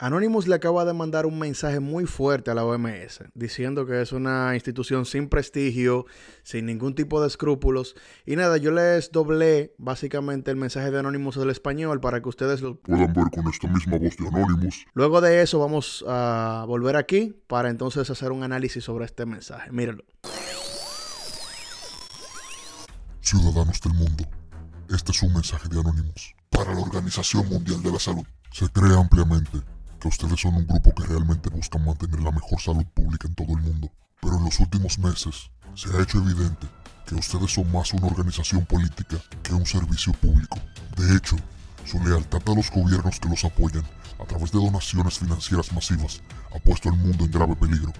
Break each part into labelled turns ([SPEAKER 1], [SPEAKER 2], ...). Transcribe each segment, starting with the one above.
[SPEAKER 1] Anonymous le acaba de mandar un mensaje muy fuerte a la OMS, diciendo que es una institución sin prestigio, sin ningún tipo de escrúpulos. Y nada, yo les doblé básicamente el mensaje de Anonymous del español para que ustedes lo
[SPEAKER 2] puedan ver con esta misma voz de Anonymous.
[SPEAKER 1] Luego de eso vamos a volver aquí para entonces hacer un análisis sobre este mensaje. Mírenlo.
[SPEAKER 2] Ciudadanos del mundo, este es un mensaje de Anonymous para la Organización Mundial de la Salud. Se cree ampliamente que ustedes son un grupo que realmente busca mantener la mejor salud pública en todo el mundo. Pero en los últimos meses se ha hecho evidente que ustedes son más una organización política que un servicio público. De hecho, su lealtad a los gobiernos que los apoyan a través de donaciones financieras masivas ha puesto al mundo en grave peligro.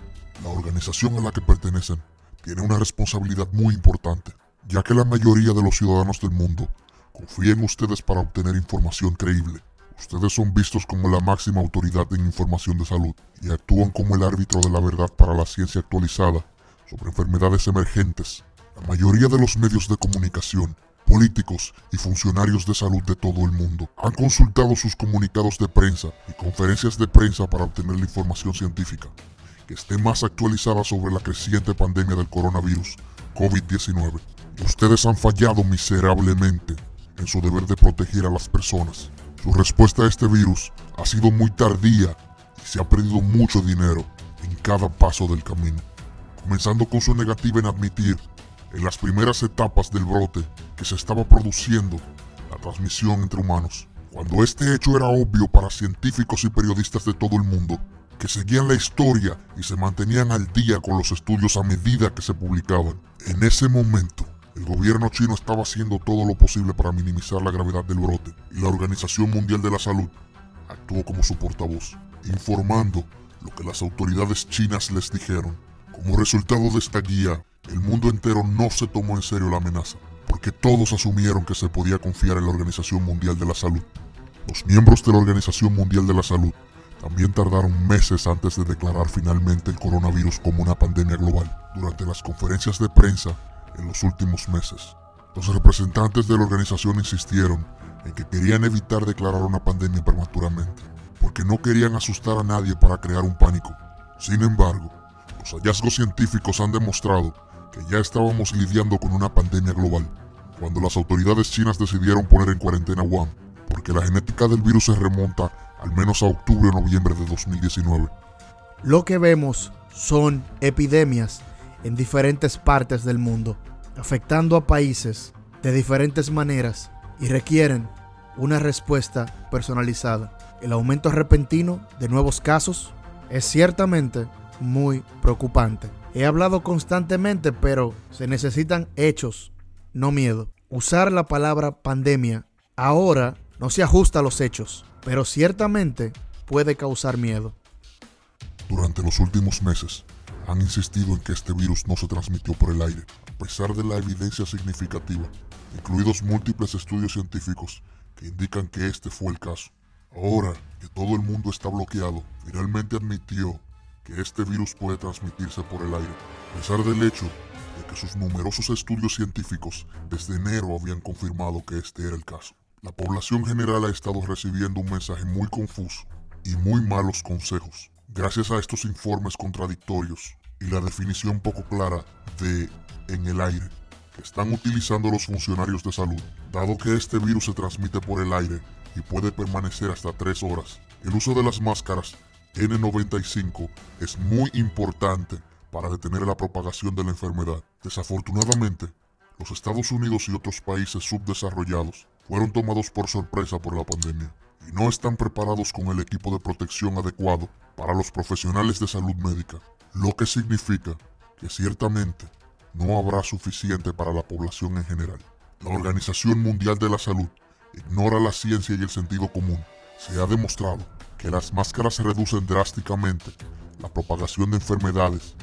[SPEAKER 2] La organización a la que pertenecen tiene una responsabilidad muy importante, ya que la mayoría de los ciudadanos del mundo confían en ustedes para obtener información creíble Ustedes son vistos como la máxima autoridad en información de salud y actúan como el árbitro de la verdad para la ciencia actualizada sobre enfermedades emergentes. La mayoría de los medios de comunicación, políticos y funcionarios de salud de todo el mundo han consultado sus comunicados de prensa y conferencias de prensa para obtener la información científica que esté más actualizada sobre la creciente pandemia del coronavirus COVID-19. Y ustedes han fallado miserablemente en su deber de proteger a las personas su respuesta a este virus ha sido muy tardía y se ha perdido mucho dinero en cada paso del camino, comenzando con su negativa en admitir en las primeras etapas del brote que se estaba produciendo la transmisión entre humanos, cuando este hecho era obvio para científicos y periodistas de todo el mundo, que seguían la historia y se mantenían al día con los estudios a medida que se publicaban. En ese momento, el gobierno chino estaba haciendo todo lo posible para minimizar la gravedad del brote y la Organización Mundial de la Salud actuó como su portavoz, informando lo que las autoridades chinas les dijeron. Como resultado de esta guía, el mundo entero no se tomó en serio la amenaza, porque todos asumieron que se podía confiar en la Organización Mundial de la Salud. Los miembros de la Organización Mundial de la Salud también tardaron meses antes de declarar finalmente el coronavirus como una pandemia global. Durante las conferencias de prensa, en los últimos meses. Los representantes de la organización insistieron en que querían evitar declarar una pandemia prematuramente, porque no querían asustar a nadie para crear un pánico. Sin embargo, los hallazgos científicos han demostrado que ya estábamos lidiando con una pandemia global, cuando las autoridades chinas decidieron poner en cuarentena Wuhan, porque la genética del virus se remonta al menos a octubre o noviembre de 2019.
[SPEAKER 1] Lo que vemos son epidemias en diferentes partes del mundo, afectando a países de diferentes maneras y requieren una respuesta personalizada. El aumento repentino de nuevos casos es ciertamente muy preocupante. He hablado constantemente, pero se necesitan hechos, no miedo. Usar la palabra pandemia ahora no se ajusta a los hechos, pero ciertamente puede causar miedo.
[SPEAKER 2] Durante los últimos meses, han insistido en que este virus no se transmitió por el aire, a pesar de la evidencia significativa, incluidos múltiples estudios científicos que indican que este fue el caso. Ahora que todo el mundo está bloqueado, finalmente admitió que este virus puede transmitirse por el aire, a pesar del hecho de que sus numerosos estudios científicos desde enero habían confirmado que este era el caso. La población general ha estado recibiendo un mensaje muy confuso y muy malos consejos. Gracias a estos informes contradictorios, y la definición poco clara de en el aire que están utilizando los funcionarios de salud, dado que este virus se transmite por el aire y puede permanecer hasta tres horas. El uso de las máscaras N95 es muy importante para detener la propagación de la enfermedad. Desafortunadamente, los Estados Unidos y otros países subdesarrollados fueron tomados por sorpresa por la pandemia y no están preparados con el equipo de protección adecuado para los profesionales de salud médica lo que significa que ciertamente no habrá suficiente para la población en general. La Organización Mundial de la Salud ignora la ciencia y el sentido común. Se ha demostrado que las máscaras reducen drásticamente la propagación de enfermedades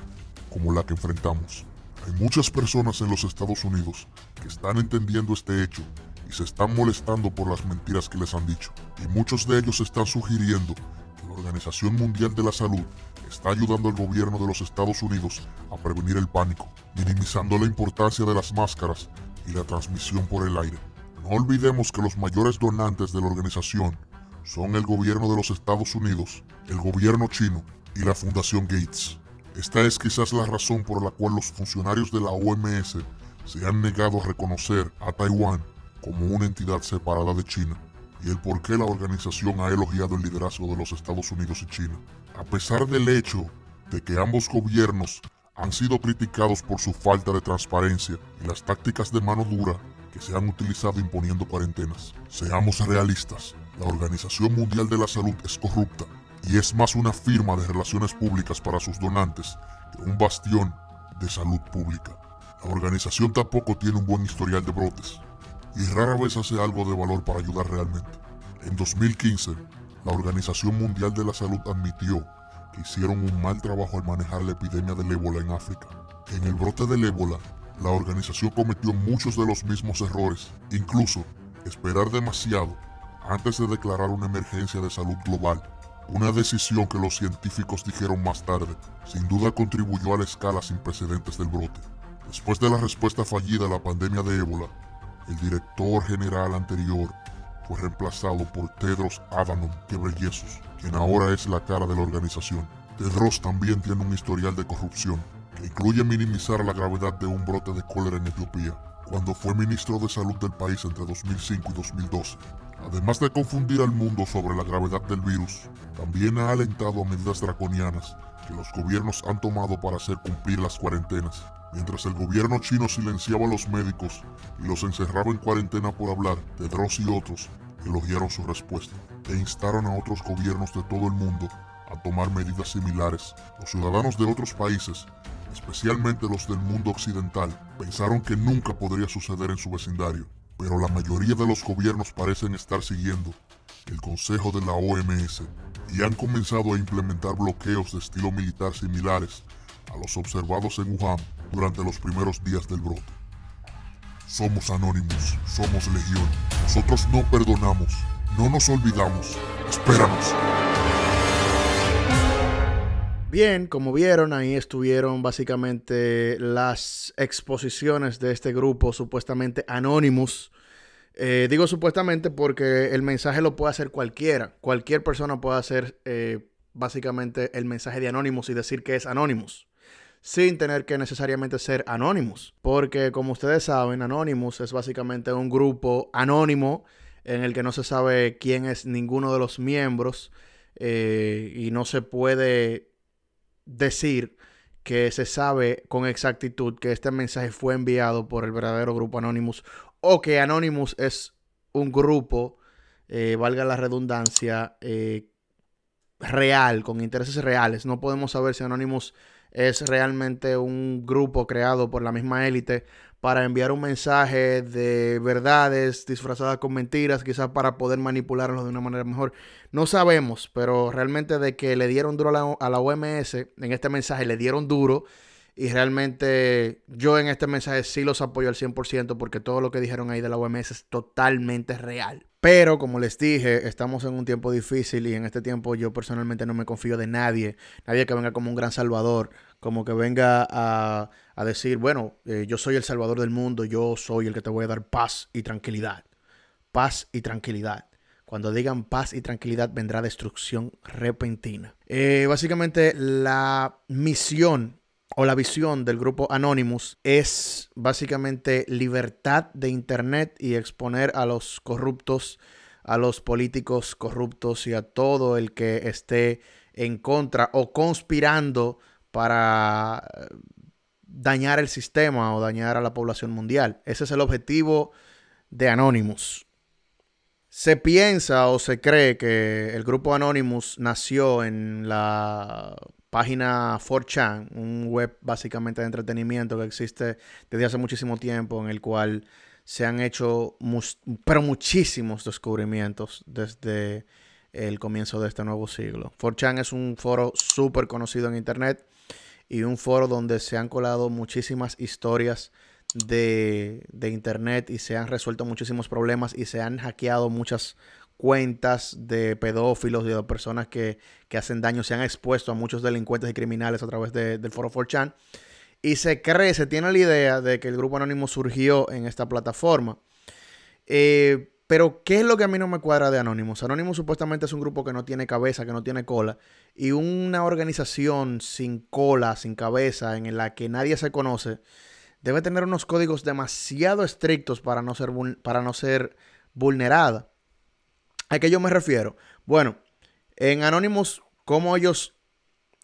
[SPEAKER 2] como la que enfrentamos. Hay muchas personas en los Estados Unidos que están entendiendo este hecho y se están molestando por las mentiras que les han dicho. Y muchos de ellos están sugiriendo que la Organización Mundial de la Salud está ayudando al gobierno de los Estados Unidos a prevenir el pánico, minimizando la importancia de las máscaras y la transmisión por el aire. No olvidemos que los mayores donantes de la organización son el gobierno de los Estados Unidos, el gobierno chino y la Fundación Gates. Esta es quizás la razón por la cual los funcionarios de la OMS se han negado a reconocer a Taiwán como una entidad separada de China y el por qué la organización ha elogiado el liderazgo de los Estados Unidos y China. A pesar del hecho de que ambos gobiernos han sido criticados por su falta de transparencia y las tácticas de mano dura que se han utilizado imponiendo cuarentenas. Seamos realistas, la Organización Mundial de la Salud es corrupta y es más una firma de relaciones públicas para sus donantes que un bastión de salud pública. La organización tampoco tiene un buen historial de brotes y rara vez hace algo de valor para ayudar realmente. En 2015, la Organización Mundial de la Salud admitió que hicieron un mal trabajo al manejar la epidemia del ébola en África. En el brote del ébola, la organización cometió muchos de los mismos errores, incluso esperar demasiado antes de declarar una emergencia de salud global una decisión que los científicos dijeron más tarde, sin duda contribuyó a la escala sin precedentes del brote. Después de la respuesta fallida a la pandemia de ébola, el director general anterior fue reemplazado por Tedros Adhanom Ghebreyesus, quien ahora es la cara de la organización. Tedros también tiene un historial de corrupción, que incluye minimizar la gravedad de un brote de cólera en Etiopía, cuando fue ministro de salud del país entre 2005 y 2012. Además de confundir al mundo sobre la gravedad del virus, también ha alentado a medidas draconianas que los gobiernos han tomado para hacer cumplir las cuarentenas. Mientras el gobierno chino silenciaba a los médicos y los encerraba en cuarentena por hablar, Tedros y otros elogiaron su respuesta e instaron a otros gobiernos de todo el mundo a tomar medidas similares. Los ciudadanos de otros países, especialmente los del mundo occidental, pensaron que nunca podría suceder en su vecindario pero la mayoría de los gobiernos parecen estar siguiendo el consejo de la OMS y han comenzado a implementar bloqueos de estilo militar similares a los observados en Wuhan durante los primeros días del brote. Somos anónimos, somos legión. Nosotros no perdonamos, no nos olvidamos. Espéranos.
[SPEAKER 1] Bien, como vieron, ahí estuvieron básicamente las exposiciones de este grupo supuestamente Anonymous. Eh, digo supuestamente porque el mensaje lo puede hacer cualquiera. Cualquier persona puede hacer eh, básicamente el mensaje de Anonymous y decir que es Anonymous. Sin tener que necesariamente ser Anonymous. Porque como ustedes saben, Anonymous es básicamente un grupo anónimo en el que no se sabe quién es ninguno de los miembros. Eh, y no se puede decir que se sabe con exactitud que este mensaje fue enviado por el verdadero grupo Anonymous o que Anonymous es un grupo, eh, valga la redundancia, eh, real, con intereses reales. No podemos saber si Anonymous es realmente un grupo creado por la misma élite para enviar un mensaje de verdades disfrazadas con mentiras, quizás para poder manipularlos de una manera mejor. No sabemos, pero realmente de que le dieron duro a la, OMS, en este mensaje le dieron duro. Y realmente yo en este mensaje sí los apoyo al 100% porque todo lo que dijeron ahí de la OMS es totalmente real. Pero como les dije, estamos en un tiempo difícil y en este tiempo yo personalmente no me confío de nadie. Nadie que venga como un gran salvador, como que venga a, decir, bueno, eh, yo soy el salvador del mundo, yo soy el que te voy a dar paz y tranquilidad. Paz y tranquilidad. Cuando digan paz y tranquilidad vendrá destrucción repentina. Eh, básicamente la misión o la visión del grupo Anonymous es básicamente libertad de Internet y exponer a los corruptos, a los políticos corruptos y a todo el que esté en contra o conspirando para eh, dañar el sistema o dañar a la población mundial. Ese es el objetivo de Anonymous. Se piensa o se cree que el grupo Anonymous nació en la página 4chan, un web básicamente de entretenimiento que existe desde hace muchísimo tiempo, en el cual se han hecho pero muchísimos descubrimientos desde el comienzo de este nuevo siglo. 4chan es un foro súper conocido en Internet y un foro donde se han colado muchísimas historias de, internet y se han resuelto muchísimos problemas y se han hackeado muchas cuentas de pedófilos y de personas que, hacen daño, se han expuesto a muchos delincuentes y criminales a través del foro 4chan. Y se cree, se tiene la idea de que el grupo anónimo surgió en esta plataforma. Eh, Pero, ¿qué es lo que a mí no me cuadra de Anonymous? Anonymous supuestamente es un grupo que no tiene cabeza, que no tiene cola. Y una organización sin cola, sin cabeza, en la que nadie se conoce, debe tener unos códigos demasiado estrictos para no ser, para no ser vulnerada. ¿A qué yo me refiero? Bueno, en Anonymous, ¿cómo ellos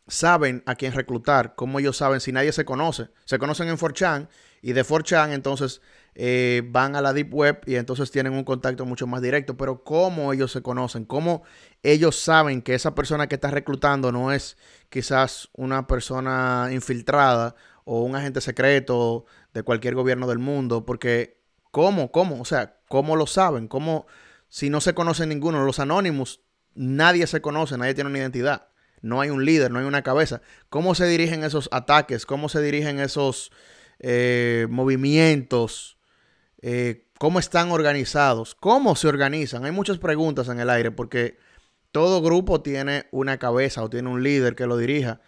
[SPEAKER 1] saben a quién reclutar? ¿Cómo ellos saben si nadie se conoce? Se conocen en 4chan y de 4chan entonces eh, van a la Deep Web y entonces tienen un contacto mucho más directo. Pero ¿cómo ellos se conocen? ¿Cómo ellos saben que esa persona que está reclutando no es quizás una persona infiltrada o un agente secreto de cualquier gobierno del mundo? Porque ¿cómo? ¿Cómo? O sea, ¿cómo lo saben? ¿Cómo si no se conoce ninguno? Los anónimos, nadie se conoce, nadie tiene una identidad. No hay un líder, no hay una cabeza. ¿Cómo se dirigen esos ataques? ¿Cómo se dirigen esos eh, movimientos? Eh, cómo están organizados, cómo se organizan. Hay muchas preguntas en el aire porque todo grupo tiene una cabeza o tiene un líder que lo dirija.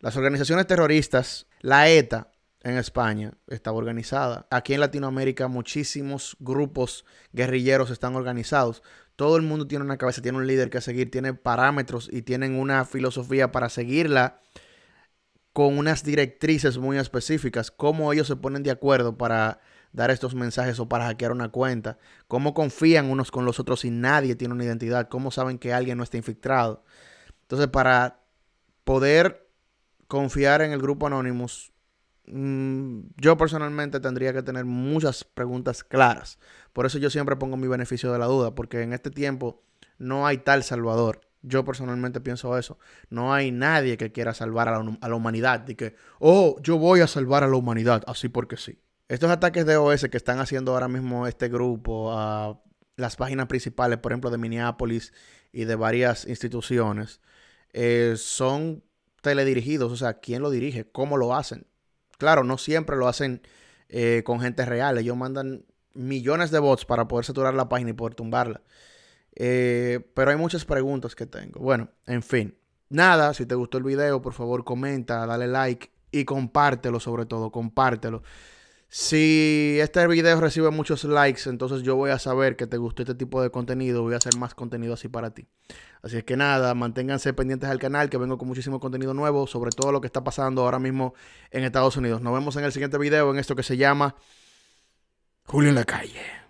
[SPEAKER 1] Las organizaciones terroristas, la ETA en España estaba organizada. Aquí en Latinoamérica muchísimos grupos guerrilleros están organizados. Todo el mundo tiene una cabeza, tiene un líder que seguir, tiene parámetros y tienen una filosofía para seguirla con unas directrices muy específicas. Cómo ellos se ponen de acuerdo para dar estos mensajes o para hackear una cuenta? ¿Cómo confían unos con los otros si nadie tiene una identidad? ¿Cómo saben que alguien no está infiltrado? Entonces, para poder confiar en el grupo Anonymous, yo personalmente tendría que tener muchas preguntas claras. Por eso yo siempre pongo mi beneficio de la duda, porque en este tiempo no hay tal salvador. Yo personalmente pienso eso. No hay nadie que quiera salvar a la, humanidad. De que, oh, yo voy a salvar a la humanidad, así porque sí. Estos ataques de OS que están haciendo ahora mismo este grupo a las páginas principales, por ejemplo, de Minneapolis y de varias instituciones, eh, son teledirigidos. O sea, ¿quién lo dirige? ¿Cómo lo hacen? Claro, no siempre lo hacen eh, con gente real. Ellos mandan millones de bots para poder saturar la página y poder tumbarla. Eh, pero hay muchas preguntas que tengo. Bueno, en fin. Nada, si te gustó el video, por favor comenta, dale like y compártelo sobre todo, compártelo. Si este video recibe muchos likes, entonces yo voy a saber que te gustó este tipo de contenido. Voy a hacer más contenido así para ti. Así es que nada, manténganse pendientes al canal que vengo con muchísimo contenido nuevo sobre todo lo que está pasando ahora mismo en Estados Unidos. Nos vemos en el siguiente video en esto que se llama Julio en la calle.